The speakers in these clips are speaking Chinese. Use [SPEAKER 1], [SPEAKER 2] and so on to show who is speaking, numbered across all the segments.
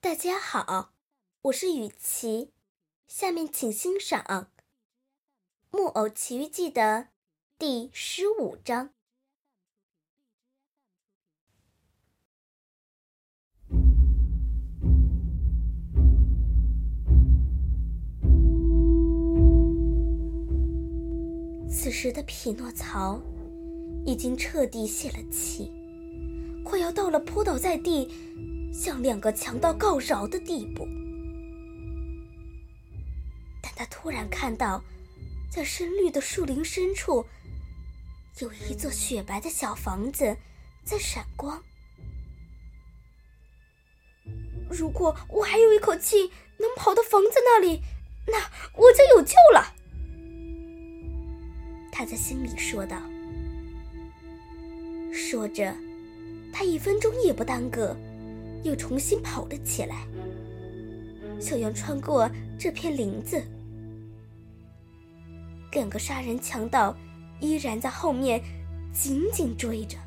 [SPEAKER 1] 大家好，我是雨琪，下面请欣赏《木偶奇遇记》的第十五章。此时的匹诺曹已经彻底泄了气，快要到了扑倒在地。向两个强盗告饶的地步，但他突然看到，在深绿的树林深处，有一座雪白的小房子在闪光。如果我还有一口气能跑到房子那里，那我就有救了。他在心里说道。说着，他一分钟也不耽搁。又重新跑了起来，想要穿过这片林子。两个杀人强盗依然在后面紧紧追着。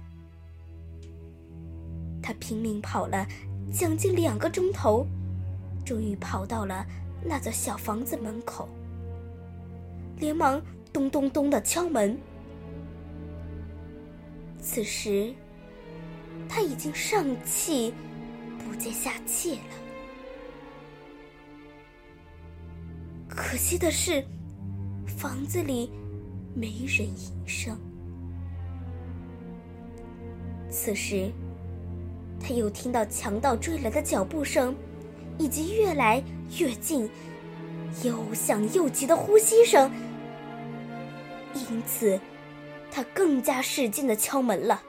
[SPEAKER 1] 他拼命跑了将近两个钟头，终于跑到了那座小房子门口，连忙咚咚咚的敲门。此时，他已经上气。不再下气了。可惜的是，房子里没人应声。此时，他又听到强盗追来的脚步声，以及越来越近、又响又急的呼吸声，因此，他更加使劲的敲门了。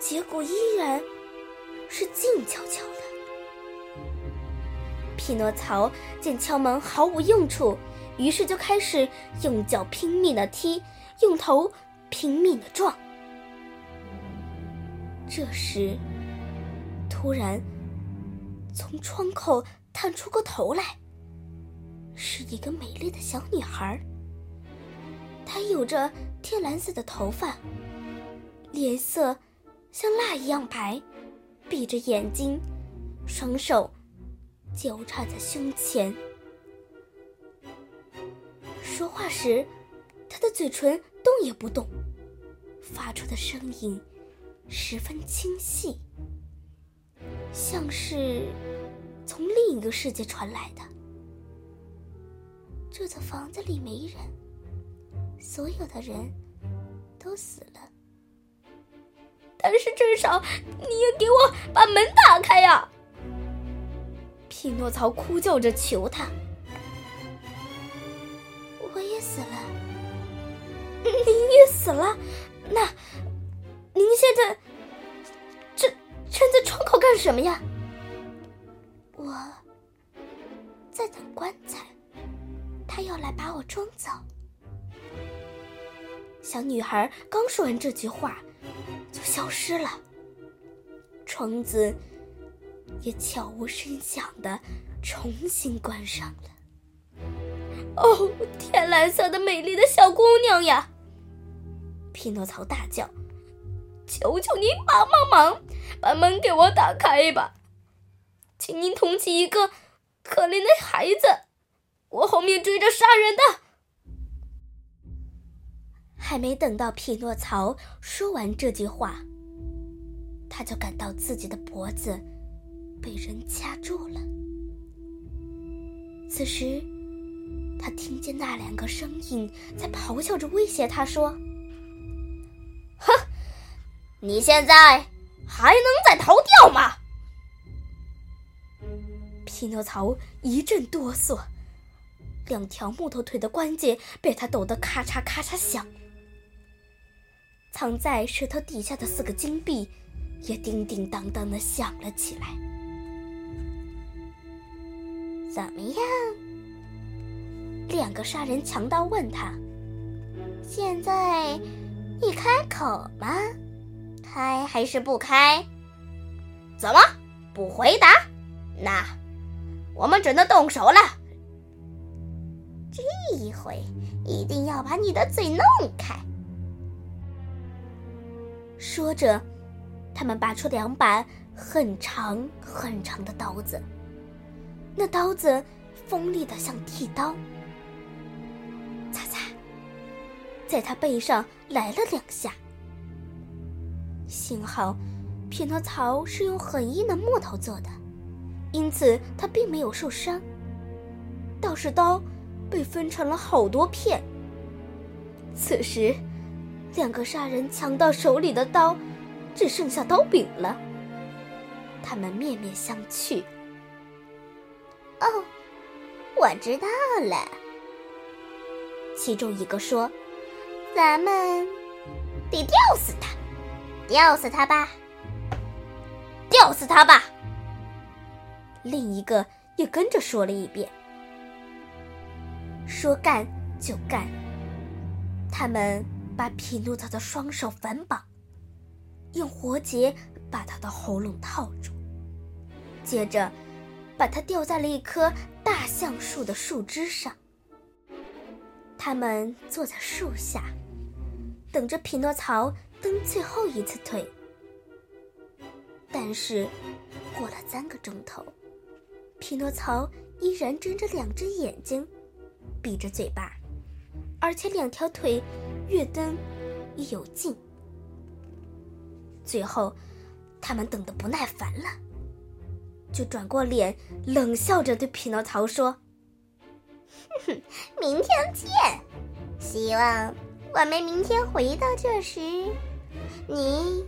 [SPEAKER 1] 结果依然是静悄悄的。匹诺曹见敲门毫无用处，于是就开始用脚拼命的踢，用头拼命的撞。这时，突然从窗口探出个头来，是一个美丽的小女孩。她有着天蓝色的头发，脸色。像蜡一样白，闭着眼睛，双手交叉在胸前。说话时，他的嘴唇动也不动，发出的声音十分清晰，像是从另一个世界传来的。这座房子里没人，所有的人都死了。但是至少你也给我把门打开呀！匹诺曹哭叫着求他：“我也死了，您也死了，那您现在站站在窗口干什么呀？”我在等棺材，他要来把我装走。小女孩刚说完这句话。消失了，窗子也悄无声响的重新关上了。哦，天蓝色的美丽的小姑娘呀！匹诺曹大叫：“求求您帮帮忙，把门给我打开吧！请您同情一个可怜的孩子，我后面追着杀人的。”还没等到匹诺曹说完这句话，他就感到自己的脖子被人掐住了。此时，他听见那两个声音在咆哮着威胁他说：“哼，你现在还能再逃掉吗？”匹诺曹一阵哆嗦，两条木头腿的关节被他抖得咔嚓咔嚓响。藏在石头底下的四个金币，也叮叮当当的响了起来。怎么样？两个杀人强盗问他：“现在你开口吗？开还是不开？怎么不回答？那我们只能动手了。这一回一定要把你的嘴弄开。”说着，他们拔出两把很长很长的刀子，那刀子锋利的像剃刀。擦擦，在他背上来了两下。幸好，匹诺曹是用很硬的木头做的，因此他并没有受伤。倒是刀被分成了好多片。此时，两个杀人强盗手里的刀只剩下刀柄了。他们面面相觑。
[SPEAKER 2] 哦，我知道了。
[SPEAKER 1] 其中一个说：“
[SPEAKER 2] 咱们得吊死他，吊死他吧，
[SPEAKER 1] 吊死他吧。”另一个也跟着说了一遍。说干就干。他们把匹诺曹的双手反绑，用活结把他的喉咙套住，接着把他吊在了一棵大橡树的树枝上。他们坐在树下，等着匹诺曹蹬最后一次腿。但是，过了三个钟头，匹诺曹依然睁着两只眼睛，闭着嘴巴。而且两条腿越蹬越有劲，最后他们等得不耐烦了，就转过脸冷笑着对匹诺曹说：“
[SPEAKER 2] 哼哼，明天见！希望我们明天回到这时，你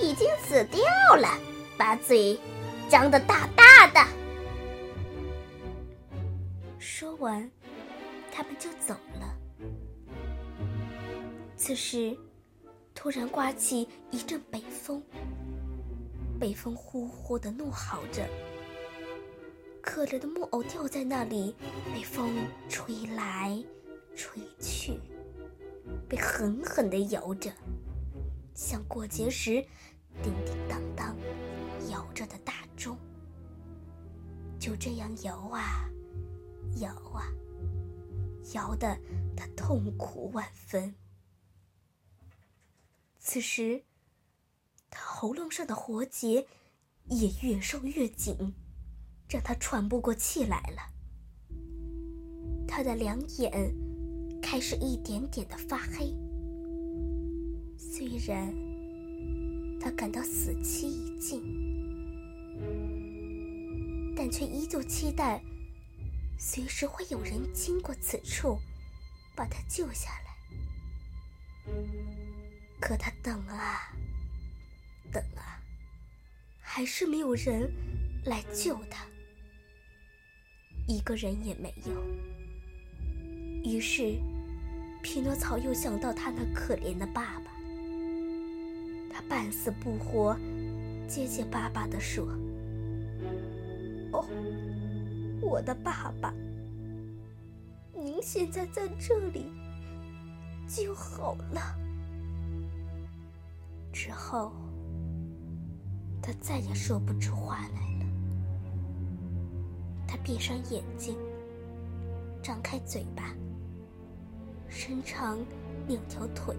[SPEAKER 2] 已经死掉了，把嘴张得大大的。”
[SPEAKER 1] 说完，他们就走了。此时，突然刮起一阵北风。北风呼呼的怒嚎着，可怜的木偶吊在那里，被风吹来吹去，被狠狠的摇着，像过节时叮叮当当摇着的大钟。就这样摇啊摇啊，摇得他痛苦万分。此时，他喉咙上的活结也越收越紧，让他喘不过气来了。他的两眼开始一点点的发黑。虽然他感到死期已近，但却依旧期待随时会有人经过此处，把他救下来。可他等啊，等啊，还是没有人来救他，一个人也没有。于是，匹诺曹又想到他那可怜的爸爸，他半死不活，结结巴巴地说：“哦，我的爸爸，您现在在这里就好了。”之后，他再也说不出话来了。他闭上眼睛，张开嘴巴，伸长两条腿，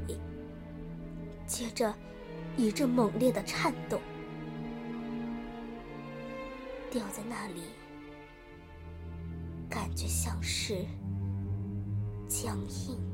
[SPEAKER 1] 接着一阵猛烈的颤动，掉在那里，感觉像是僵硬。